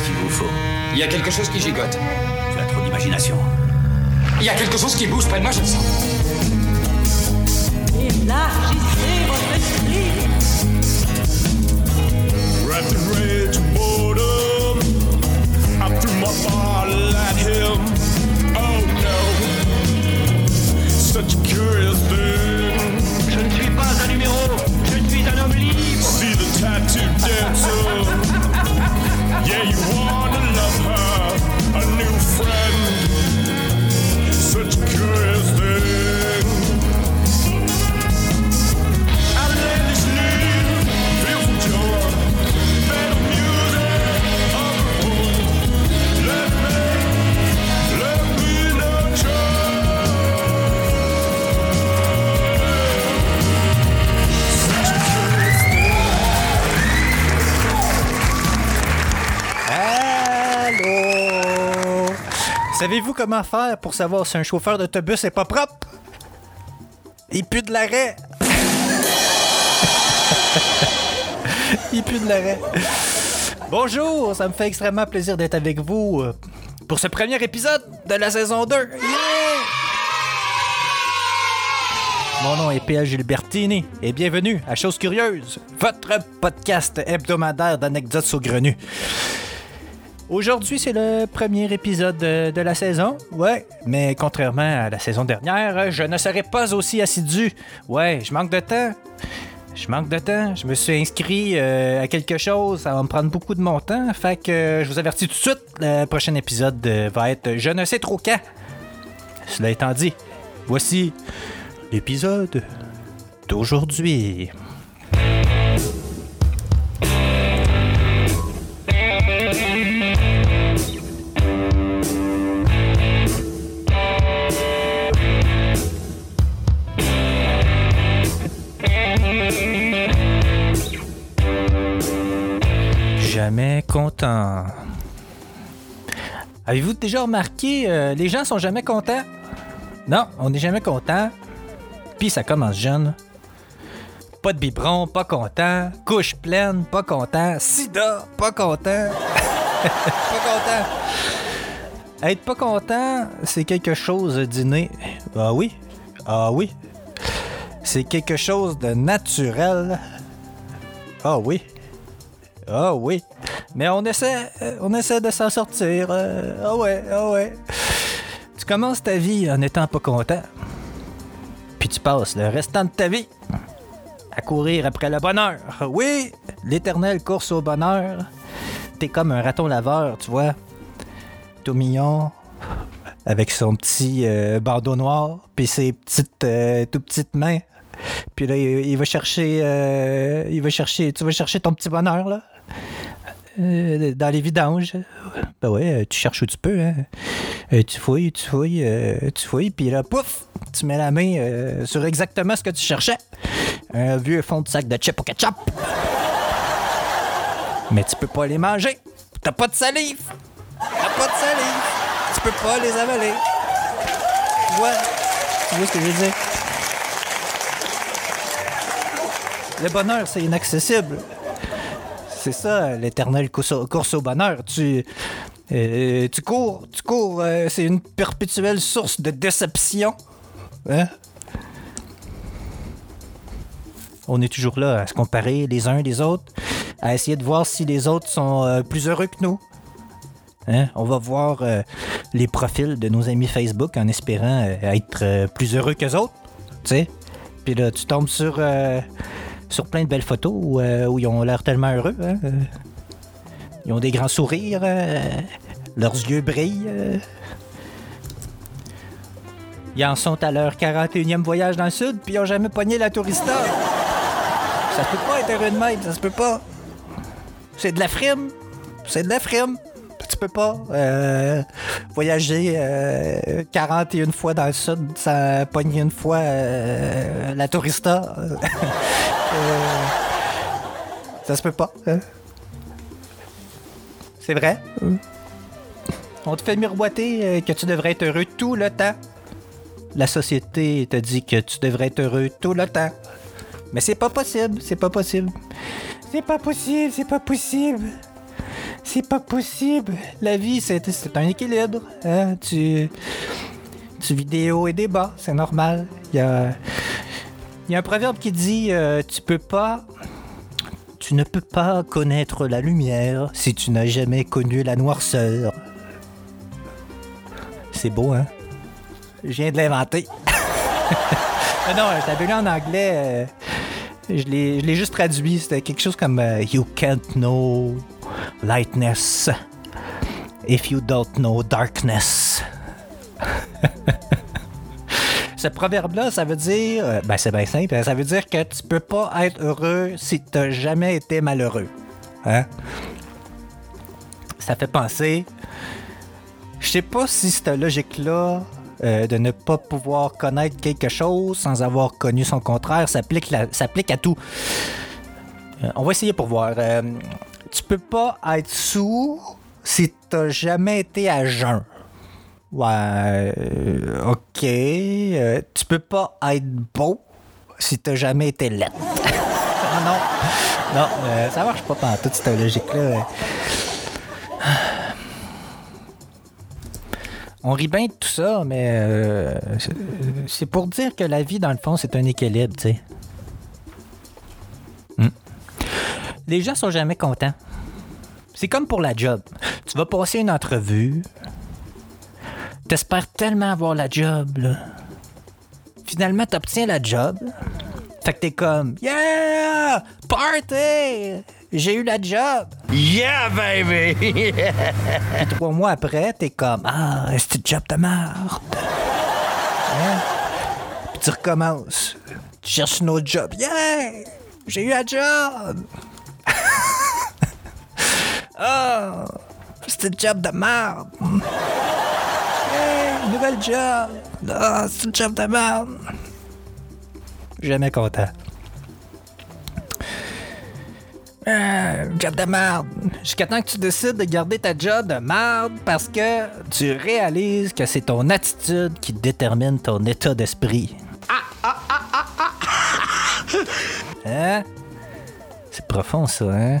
Qu'est-ce qu'il vous faut Il y a quelque chose qui gigote. Tu as trop d'imagination. Il y a quelque chose qui bouge près de moi, je le sens. Élargissez votre esprit. In rage and boredom, I threw my bottle at him. Oh no, such a curious thing. Je ne suis pas un numéro, je suis un homme libre. See the tattoo dancer. Yeah, you wanna love her, a new friend. Such curious. Savez-vous comment faire pour savoir si un chauffeur d'autobus est pas propre? Il pue de l'arrêt. Il pue de l'arrêt. Bonjour, ça me fait extrêmement plaisir d'être avec vous euh, pour ce premier épisode de la saison 2. Yeah! Mon nom est P.A. Gilbertini et bienvenue à Chose Curieuse, votre podcast hebdomadaire d'anecdotes saugrenues. Aujourd'hui, c'est le premier épisode de, la saison. Ouais, mais contrairement à la saison dernière, je ne serai pas aussi assidu. Ouais, je manque de temps. Je manque de temps. Je me suis inscrit euh, à quelque chose. Ça va me prendre beaucoup de mon temps. Fait que euh, je vous avertis tout de suite, le prochain épisode euh, va être je ne sais trop quand. Cela étant dit, voici l'épisode d'aujourd'hui. Jamais content. Avez-vous déjà remarqué, euh, les gens sont jamais contents? Non, on n'est jamais content. Puis ça commence jeune. Pas de biberon, pas content. Couche pleine, pas content. Sida, pas content. pas content. Être pas content, c'est quelque chose d'inné. Ah oui? Ah oui? C'est quelque chose de naturel. Ah oui? Ah oui. Mais on essaie, euh, on essaie de s'en sortir. euh, ah ouais, ah ouais. Tu commences ta vie en étant pas content. Puis tu passes le restant de ta vie à courir après le bonheur. Oui, l'éternelle course au bonheur. T'es comme un raton laveur, tu vois. Tout mignon, avec son petit euh, bandeau noir, puis ses petites, euh, tout petites mains. Puis là, il, va chercher, il va chercher, tu vas chercher ton petit bonheur là, Euh, dans les vidanges. Ben ouais, euh, tu cherches où tu peux. Hein. Euh, tu fouilles, tu fouilles, tu fouilles, puis là, pouf, tu mets la main sur exactement ce que tu cherchais. Un vieux fond de sac de chips au ketchup. Mais tu peux pas les manger. T'as pas de salive. T'as pas de salive. Tu peux pas les avaler. Tu vois? Tu vois ce que je veux dire? Le bonheur, c'est inaccessible. C'est ça, l'éternelle course au, bonheur. Tu, euh, tu cours, tu cours, euh, c'est une perpétuelle source de déception. Hein? On est toujours là à se comparer les uns les autres, à essayer de voir si les autres sont euh, plus heureux que nous. Hein? On va voir les profils de nos amis Facebook en espérant être plus heureux qu'eux autres. Sais? Puis là, tu tombes sur, sur plein de belles photos où, euh, où ils ont l'air tellement heureux. hein. Euh, Ils ont des grands sourires, euh, leurs yeux brillent. Ils en sont à leur 41e voyage dans le sud, puis ils ont jamais pogné la tourista. Ça peut pas être heureux de ça se peut pas. C'est de la frime. C'est de la frime. Tu peux pas euh, voyager euh, 41 fois dans le sud sans pogner une fois euh, la tourista. Euh, ça se peut pas. hein. C'est vrai? On te fait miroiter euh, que tu devrais être heureux tout le temps. La société te dit que tu devrais être heureux tout le temps. Mais c'est pas possible, c'est pas possible. C'est pas possible, c'est pas possible. C'est pas possible. La vie, c'est un équilibre. Hein? Tu, tu vis des hauts et des bas, c'est normal. Il y a, y a un proverbe qui dit euh, Tu peux pas. Tu ne peux pas connaître la lumière si tu n'as jamais connu la noirceur. C'est beau, hein? Je viens de l'inventer. Ah non, je l'avais lu en anglais. euh, je l'ai je l'ai juste traduit. C'était quelque chose comme euh, You can't know lightness if you don't know darkness. Ce proverbe-là, ça veut dire. euh, ben, c'est bien simple. hein, Ça veut dire que tu peux pas être heureux si tu n'as jamais été malheureux. Hein? Ça fait penser. Je sais pas si cette logique-là euh, de ne pas pouvoir connaître quelque chose sans avoir connu son contraire s'applique à tout. Euh, on va essayer pour voir. Euh, tu peux pas être sous si t'as jamais été à jeun. Ouais, euh, ok. Euh, tu peux pas être beau si t'as jamais été laid. ah non, non, euh, ça marche pas par toute cette logique-là. On rit bien de tout ça, mais euh, c'est pour dire que la vie, dans le fond, c'est un équilibre, tu sais. Les gens sont jamais contents. C'est comme pour la job. Tu vas passer une entrevue. T'espères tellement avoir la job, là. Finalement, t'obtiens la job. Fait que t'es comme Yeah! Party! J'ai eu la job! Yeah, baby! Puis trois mois après, t'es comme Ah, c'est une job de merde? Hein? Puis tu recommences. Tu cherches une autre job. Yeah! J'ai eu la job! Ah! c'est une job de merde! Yeah! Nouvelle job! Ah, c'est une job de merde! Jamais content. Euh, job de merde. Jusqu'à temps que tu décides de garder ta job de merde parce que tu réalises que c'est ton attitude qui détermine ton état d'esprit. Hein? C'est profond ça, hein?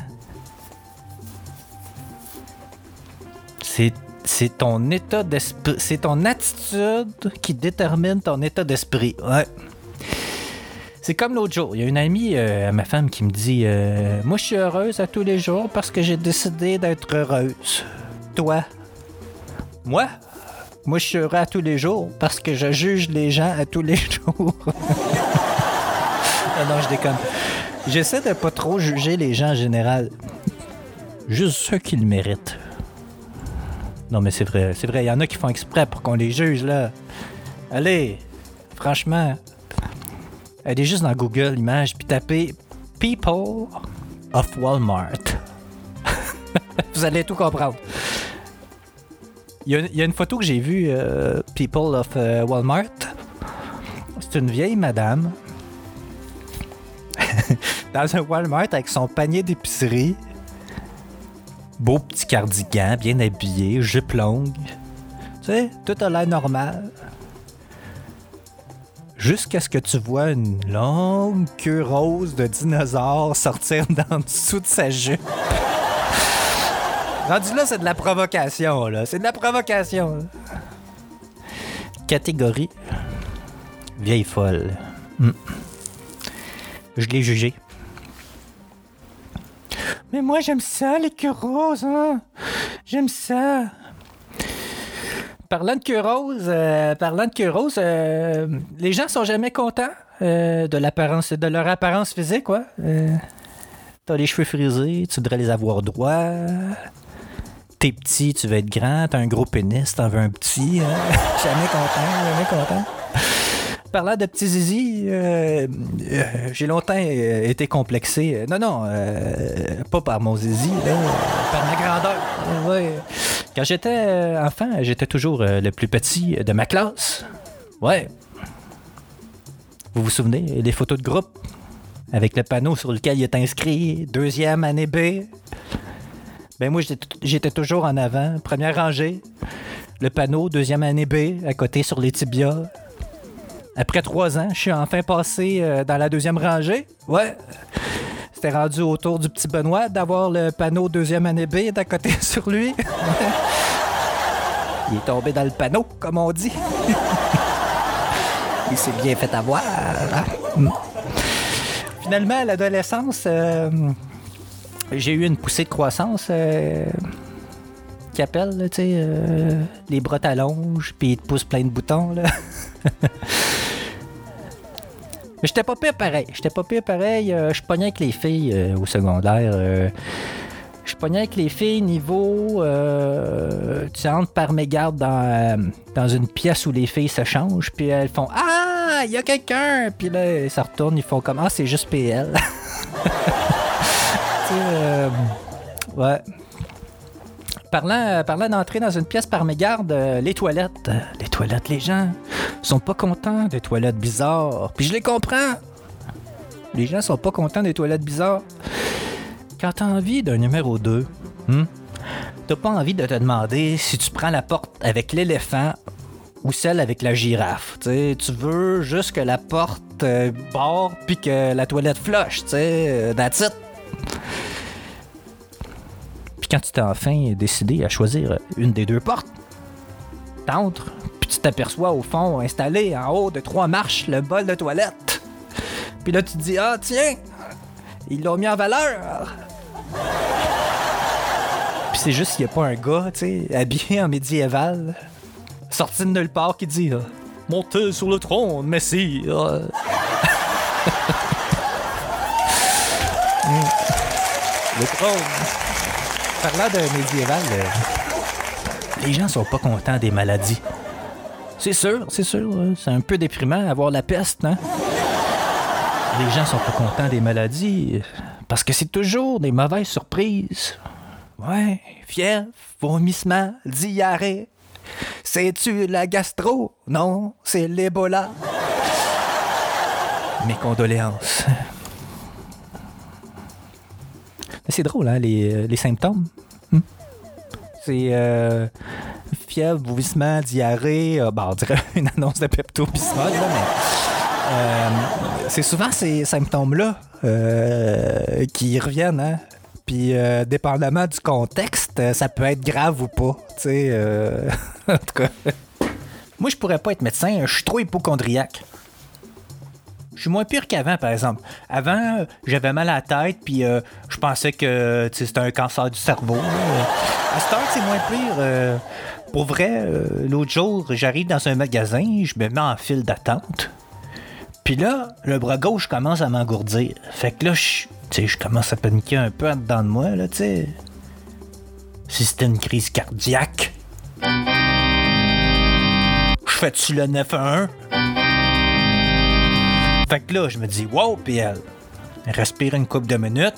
C'est ton état d'esprit, c'est ton attitude qui détermine ton état d'esprit. C'est comme l'autre jour, il y a une amie euh, à ma femme qui me dit euh, Moi, je suis heureuse à tous les jours parce que j'ai décidé d'être heureuse. Toi? Moi? Moi, je suis heureux à tous les jours parce que je juge les gens à tous les jours. ah non, je déconne. J'essaie de pas trop juger les gens en général. Juste ceux qui le méritent. Non, mais c'est vrai, c'est vrai. Il y en a qui font exprès pour qu'on les juge, là. Allez, franchement, allez juste dans Google Images puis tapez People of Walmart. Vous allez tout comprendre. Il y, a, une photo que j'ai vue, euh, People of euh, Walmart. C'est une vieille madame dans un Walmart avec son panier d'épicerie. Beau petit cardigan, bien habillé, jupe longue. Tu sais, tout a l'air normal. Jusqu'à ce que tu vois une longue queue rose de dinosaure sortir d'en dessous de sa jupe. Rendu là, c'est de la provocation, là. C'est de la provocation. Catégorie vieille folle. Hmm. Je l'ai jugé. Mais moi, j'aime ça, les queues roses, hein? J'aime ça. Parlant de queue rose, euh, parlant euh, les gens sont jamais contents euh, de leur apparence physique, quoi. Euh, T'as les cheveux frisés, tu voudrais les avoir droits. T'es petit, tu veux être grand. T'as un gros pénis, t'en veux un petit. hein? jamais content, jamais content. Parlant de petits zizi, euh, euh, j'ai longtemps euh, été complexé. Non, non, pas par mon zizi, par ma grandeur. Quand j'étais enfant, j'étais toujours le plus petit de ma classe. Ouais. Vous vous souvenez, les photos de groupe? Avec le panneau sur lequel il est inscrit deuxième année B. Ben moi, j'étais toujours en avant, première rangée. Le panneau, deuxième année B, à côté sur les tibias. Après trois ans, je suis enfin passé euh, dans la deuxième rangée. Ouais. C'était rendu autour du petit Benoît d'avoir le panneau deuxième année B d'à côté sur lui. Il est tombé dans le panneau, comme on dit. Il s'est bien fait avoir. Mm. Finalement, à l'adolescence, euh, j'ai eu une poussée de croissance euh, qui appelle, tu sais, les bras t'allongent, puis ils te poussent plein de boutons. Mais j'étais pas pire pareil. J'étais pas pire pareil. euh, je pognais avec les filles euh, au secondaire. euh, je pognais avec les filles niveau. Euh, tu entres par mégarde dans, euh, dans une pièce où les filles se changent, puis elles font Ah, il y a quelqu'un! Puis là, se retournent, ils font comme Ah, c'est juste PL. tu sais, ouais. Parlant, parlant d'entrer dans une pièce par mégarde, les toilettes. les toilettes, les gens sont pas contents des toilettes bizarres. Puis je les comprends. Les gens sont pas contents des toilettes bizarres. Quand t'as envie d'un numéro 2, hmm, t'as pas envie de te demander si tu prends la porte avec l'éléphant ou celle avec la girafe. Tu sais, tu veux juste que la porte euh, barre puis que la toilette flush, tu sais, euh, that's it. Puis quand tu t'es enfin décidé à choisir une des deux portes, t'entres, tu t'aperçois au fond, installé en haut de trois marches, le bol de toilette. Puis là, tu te dis, ah tiens, ils l'ont mis en valeur. Puis c'est juste qu'il n'y a pas un gars, tu sais, habillé en médiéval, sorti de nulle part, qui dit, ah, montez sur le trône, messire. Le trône. Parlant d'un médiéval, euh, les gens sont pas contents des maladies. C'est sûr, c'est sûr. C'est un peu déprimant avoir la peste, hein? Les gens sont pas contents des maladies parce que c'est toujours des mauvaises surprises. Ouais, fièvre, vomissement, diarrhée. C'est-tu la gastro? Non, c'est l'Ebola. Mes condoléances. C'est drôle, hein, les, euh, symptômes. Hmm? C'est euh, fièvre, vomissement, diarrhée. euh, bon, on dirait une annonce de Pepto-Bismol, là, mais euh, c'est souvent ces symptômes-là euh, qui reviennent, hein. Puis, euh, dépendamment du contexte, ça peut être grave ou pas. En tout cas. Moi, je pourrais pas être médecin, je suis trop hypochondriaque. Je suis moins pire qu'avant, par exemple. Avant, j'avais mal à la tête, puis euh, je pensais que c'était un cancer du cerveau. À cette heure, c'est moins pire. Pour vrai, euh, l'autre jour, j'arrive dans un magasin, je me mets en file d'attente. Puis là, le bras gauche commence à m'engourdir. Fait que là, je, je commence à paniquer un peu en dedans de moi, là, tu sais. Si c'était une crise cardiaque. Je fais-tu le 911? Fait que là, je me dis, wow, PL. Respire une couple de minutes.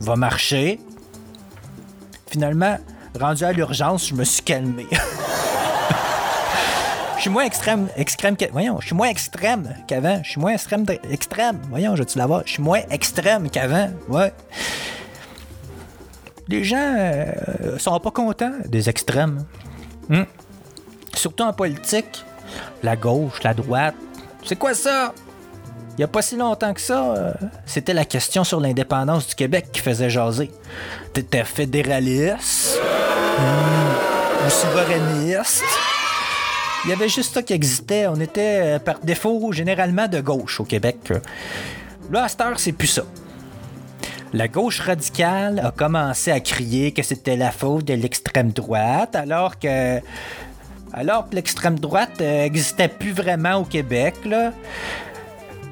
Va marcher. Finalement, rendu à l'urgence, je me suis calmé. Je suis moins extrême, extrême que- voyons, je suis moins extrême qu'avant. Je suis moins extrême, extrême. Voyons, je vais-tu l'avoir? Je suis moins extrême qu'avant, ouais. Les gens euh, sont pas contents des extrêmes. Hmm. Surtout en politique. La gauche, la droite. C'est quoi ça? Il n'y a pas si longtemps que ça, euh, c'était la question sur l'indépendance du Québec qui faisait jaser. T'étais fédéraliste hmm, ou souverainiste. Il y avait juste ça qui existait. On était euh, par défaut généralement de gauche au Québec. Là, à cette heure, c'est plus ça. La gauche radicale a commencé à crier que c'était la faute de l'extrême droite, alors que alors que l'extrême droite n'existait plus vraiment au Québec. Là.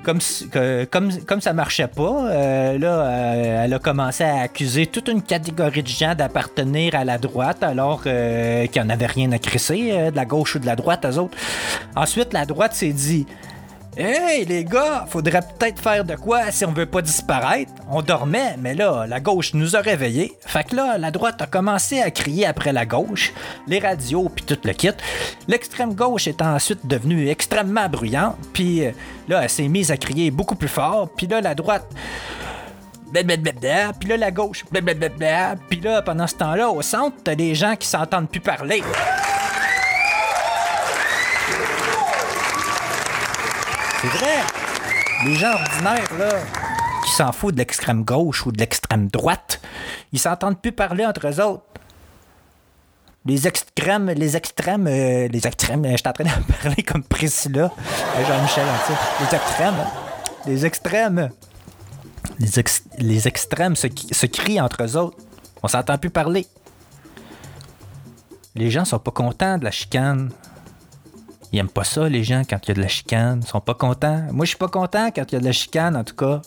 Comme, ça marchait pas, euh, là, euh, elle a commencé à accuser toute une catégorie de gens d'appartenir à la droite, alors euh, qu'il n'y en avait rien à crisser, euh, de la gauche ou de la droite, eux autres. Ensuite, la droite s'est dit Hey les gars, faudrait peut-être faire de quoi si on veut pas disparaître. On dormait, mais là, la gauche nous a réveillés. Fait que là, la droite a commencé à crier après la gauche, les radios puis tout le kit. L'extrême gauche est ensuite devenue extrêmement bruyante, puis euh, là, elle s'est mise à crier beaucoup plus fort, puis là, la droite puis là, la gauche puis là, pendant ce temps-là, au centre, t'as des gens qui s'entendent plus parler. C'est vrai. Les gens ordinaires, là, qui s'en foutent de l'extrême gauche ou de l'extrême droite. Ils s'entendent plus parler entre eux autres. Les extrêmes, les extrêmes, euh, les extrêmes, je suis en train de parler comme Priscilla, euh, Jean-Michel, les extrêmes, les extrêmes, les, ex- les extrêmes se, se crient entre eux autres. On s'entend plus parler. Les gens sont pas contents de la chicane. Ils aiment pas ça, les gens, quand il y a de la chicane. Ils sont pas contents. Moi, je suis pas content quand il y a de la chicane, en tout cas.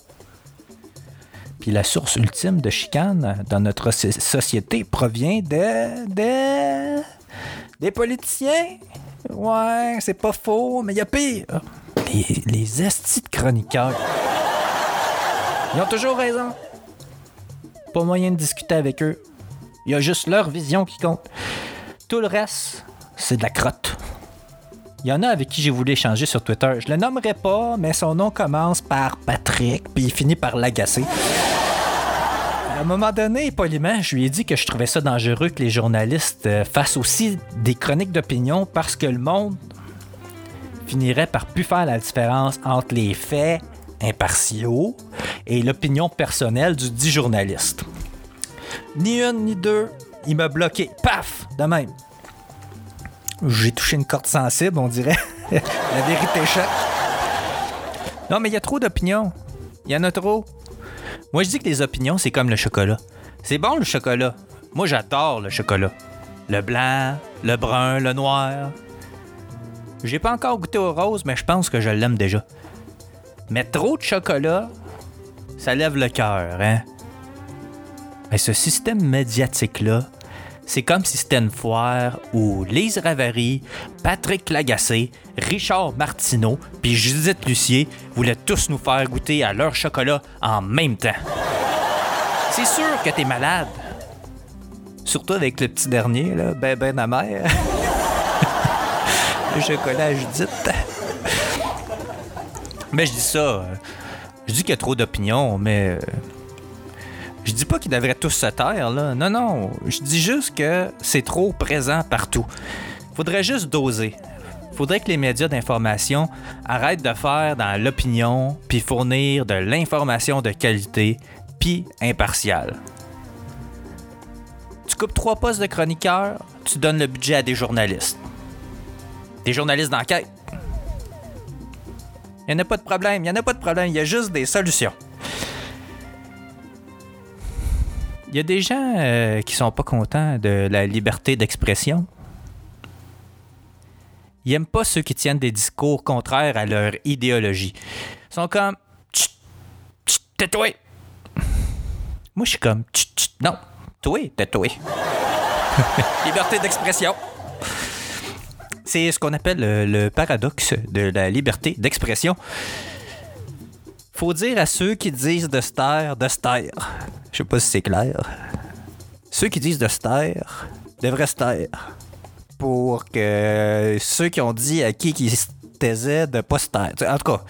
Puis la source ultime de chicane dans notre so- société provient de. de. des politiciens. Ouais, c'est pas faux, mais il y a pire. Les, les estis de chroniqueurs. Ils ont toujours raison. Pas moyen de discuter avec eux. Il y a juste leur vision qui compte. Tout le reste, c'est de la crotte. Il y en a avec qui j'ai voulu échanger sur Twitter. Je le nommerai pas, mais son nom commence par Patrick, puis il finit par l'agacer. À un moment donné, poliment, je lui ai dit que je trouvais ça dangereux que les journalistes euh, fassent aussi des chroniques d'opinion parce que le monde finirait par plus faire la différence entre les faits impartiaux et l'opinion personnelle du dit journaliste. Ni une ni deux, il m'a bloqué. Paf! De même. J'ai touché une corde sensible, on dirait. La vérité choque. Non, mais il y a trop d'opinions. Il y en a trop. Moi, je dis que les opinions, c'est comme le chocolat. C'est bon, le chocolat. Moi, j'adore le chocolat. Le blanc, le brun, le noir. J'ai pas encore goûté au rose, mais je pense que je l'aime déjà. Mais trop de chocolat, ça lève le cœur, hein? Mais ce système médiatique-là, c'est comme si c'était une foire où Lise Ravary, Patrick Lagacé, Richard Martineau puis Judith Lucier voulaient tous nous faire goûter à leur chocolat en même temps. C'est sûr que t'es malade. Surtout avec le petit dernier, là, ben ben amer. le chocolat à Judith. Mais je dis ça. euh, Je dis qu'il y a trop d'opinions, mais. Je dis pas qu'ils devraient tous se taire, là. Non, non. Je dis juste que c'est trop présent partout. Faudrait juste doser. Faudrait que les médias d'information arrêtent de faire dans l'opinion, puis fournir de l'information de qualité, puis impartiale. Tu coupes trois postes de chroniqueur, tu donnes le budget à des journalistes. Des journalistes d'enquête. Il n'y en a pas de problème, il n'y en a pas de problème, il y a juste des solutions. Il y a des gens euh, qui sont pas contents de la liberté d'expression. Ils aiment pas ceux qui tiennent des discours contraires à leur idéologie. Ils sont comme tais-toi. Moi, je suis comme non, toi, tais-toi. liberté d'expression. C'est ce qu'on appelle le, le paradoxe de la liberté d'expression. Faut dire à ceux qui disent de se taire, de se taire. Je sais pas si c'est clair. Ceux qui disent de se taire devraient se taire. Pour que ceux qui ont dit à qui qui se taisait de pas se taire. En tout cas,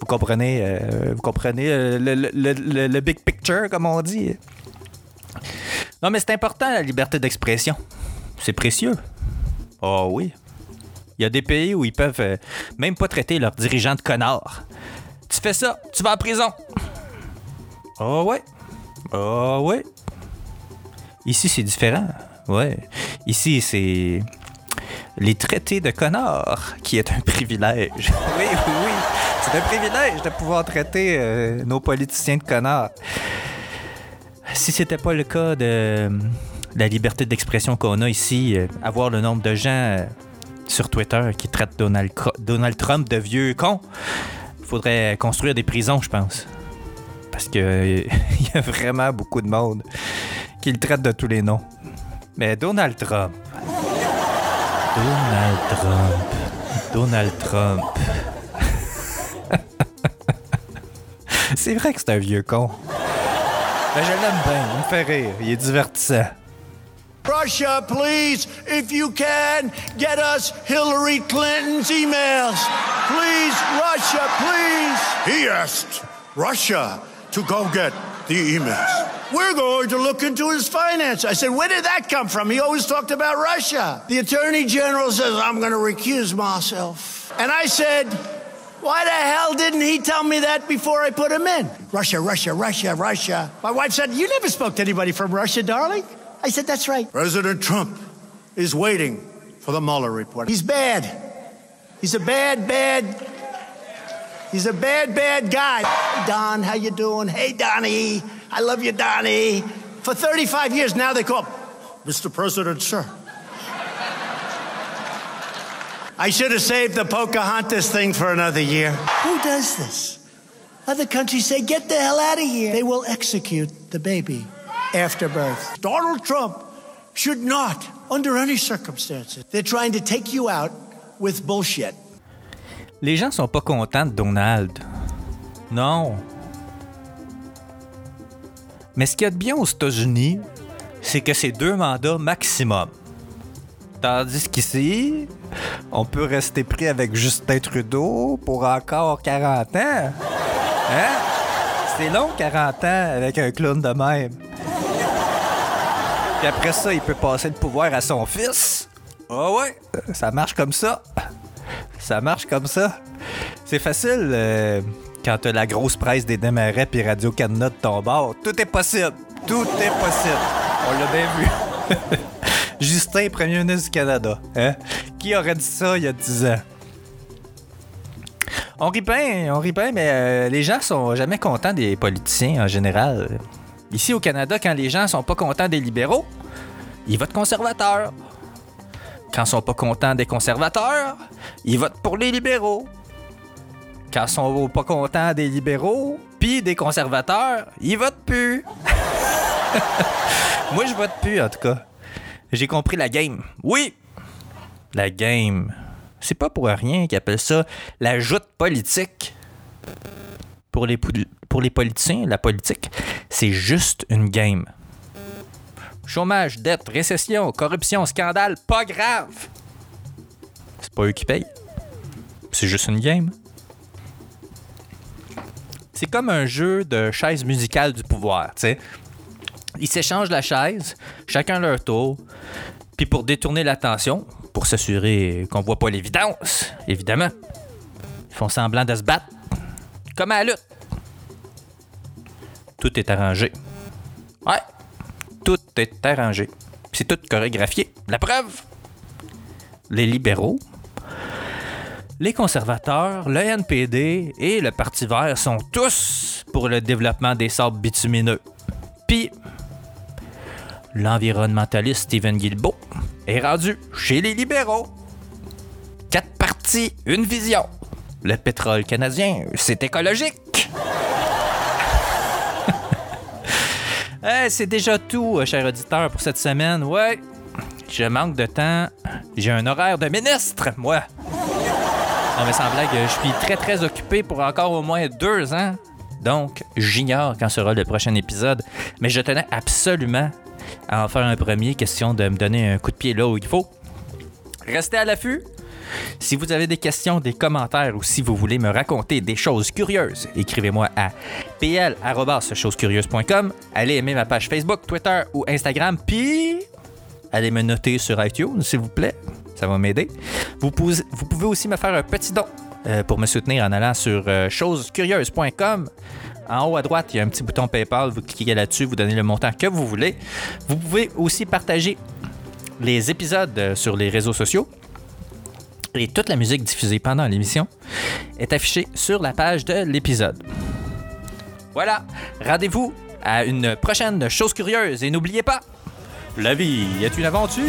vous comprenez, euh, vous comprenez euh, le, big picture, comme on dit. Non, mais c'est important, la liberté d'expression. C'est précieux. Oh oui. Il y a des pays où ils peuvent euh, même pas traiter leurs dirigeants de connards. Tu fais ça, tu vas en prison. Oh ouais. Oh ouais. Ici, c'est différent. Ouais. Ici, c'est les traités de connards qui est un privilège. oui, oui, oui. C'est un privilège de pouvoir traiter euh, nos politiciens de connards. Si c'était pas le cas de la liberté d'expression qu'on a ici, euh, avoir le nombre de gens euh, sur Twitter qui traitent Donald, Donald Trump de vieux con, faudrait construire des prisons, je pense. Parce que euh, il y a vraiment beaucoup de monde qui le traite de tous les noms. Mais Donald Trump. Donald Trump. Donald Trump. c'est vrai que c'est un vieux con. Ben, je l'aime bien, il me fait rire, il est divertissant. Russia, please, if you can, get us Hillary Clinton's emails. Please, Russia, please. He asked Russia to go get the emails. We're going to look into his finance. I said, where did that come from? He always talked about Russia. The Attorney General says, I'm going to recuse myself. And I said, Why the hell didn't he tell me that before I put him in? Russia, Russia, Russia, Russia. My wife said, You never spoke to anybody from Russia, darling. I said, That's right. President Trump is waiting for the Mueller report. He's bad. He's a bad, bad. He's a bad, bad guy. Hey, Don, how you doing? Hey, Donnie. I love you, Donnie. For 35 years now, they call Mr. President, sir. I should have saved the Pocahontas thing for another year. Who does this? Other countries say, get the hell out of here. They will execute the baby after birth. Donald Trump should not, under any circumstances. They're trying to take you out with bullshit. Les gens sont pas contents de Donald. Non. Mais ce qu'il y a de bien aux États-Unis, c'est que c'est deux mandats maximum. Tandis qu'ici, on peut rester pris avec Justin Trudeau pour encore 40 ans. Hein? C'est long, 40 ans, avec un clown de même. Puis après ça, il peut passer le pouvoir à son fils. Ah ouais, ça marche comme ça. Ça marche comme ça? C'est facile euh, quand t'as la grosse presse des Desmarais puis Radio-Canada de ton bord. Tout est possible. Tout est possible. On l'a bien vu. Justin, premier ministre du Canada. Hein? Qui aurait dit ça il y a 10 ans? On rit bien, on rit mais euh, les gens sont jamais contents des politiciens en général. Ici au Canada, quand les gens sont pas contents des libéraux, ils votent conservateurs. Quand ils sont pas contents des conservateurs, ils votent pour les libéraux. Quand ils sont pas contents des libéraux, puis des conservateurs, ils votent plus. Moi, je vote plus, en tout cas. J'ai compris la game. Oui! La game. C'est pas pour rien qu'ils appellent ça la joute politique. Pour les, pou- pour les politiciens, la politique, c'est juste une game. Chômage, dette, récession, corruption, scandale, pas grave. C'est pas eux qui payent. C'est juste une game. C'est comme un jeu de chaise musicale du pouvoir, tu sais. Ils s'échangent la chaise, chacun leur tour. Puis pour détourner l'attention, pour s'assurer qu'on voit pas l'évidence, évidemment, ils font semblant de se battre. Comme à la lutte. Tout est arrangé. Ouais, tout est arrangé. C'est tout chorégraphié. La preuve, les libéraux, les conservateurs, le NPD et le Parti vert sont tous pour le développement des sables bitumineux. Puis, l'environnementaliste Stephen Guilbeault est rendu chez les libéraux. Quatre partis, une vision. Le pétrole canadien, c'est écologique. C'est déjà tout, euh, cher auditeur, pour cette semaine. Ouais, je manque de temps. J'ai un horaire de ministre, moi. Non, mais sans blague, je suis très très occupé pour encore au moins deux ans. Donc, j'ignore quand sera le prochain épisode. Mais je tenais absolument à en faire un premier, question de me donner un coup de pied là où il faut. Restez à l'affût. Si vous avez des questions, des commentaires ou si vous voulez me raconter des choses curieuses, écrivez-moi à pl.chosescurieuses.com. Allez aimer ma page Facebook, Twitter ou Instagram, puis allez me noter sur iTunes, s'il vous plaît. Ça va m'aider. Vous, pouvez- aussi me faire un petit don euh, pour me soutenir en allant sur euh, chosescurieuses.com. En haut à droite, il y a un petit bouton PayPal. Vous cliquez là-dessus, vous donnez le montant que vous voulez. Vous pouvez aussi partager les épisodes euh, sur les réseaux sociaux. Et toute la musique diffusée pendant l'émission est affichée sur la page de l'épisode. Voilà, rendez-vous à une prochaine chose curieuse et n'oubliez pas, la vie est une aventure.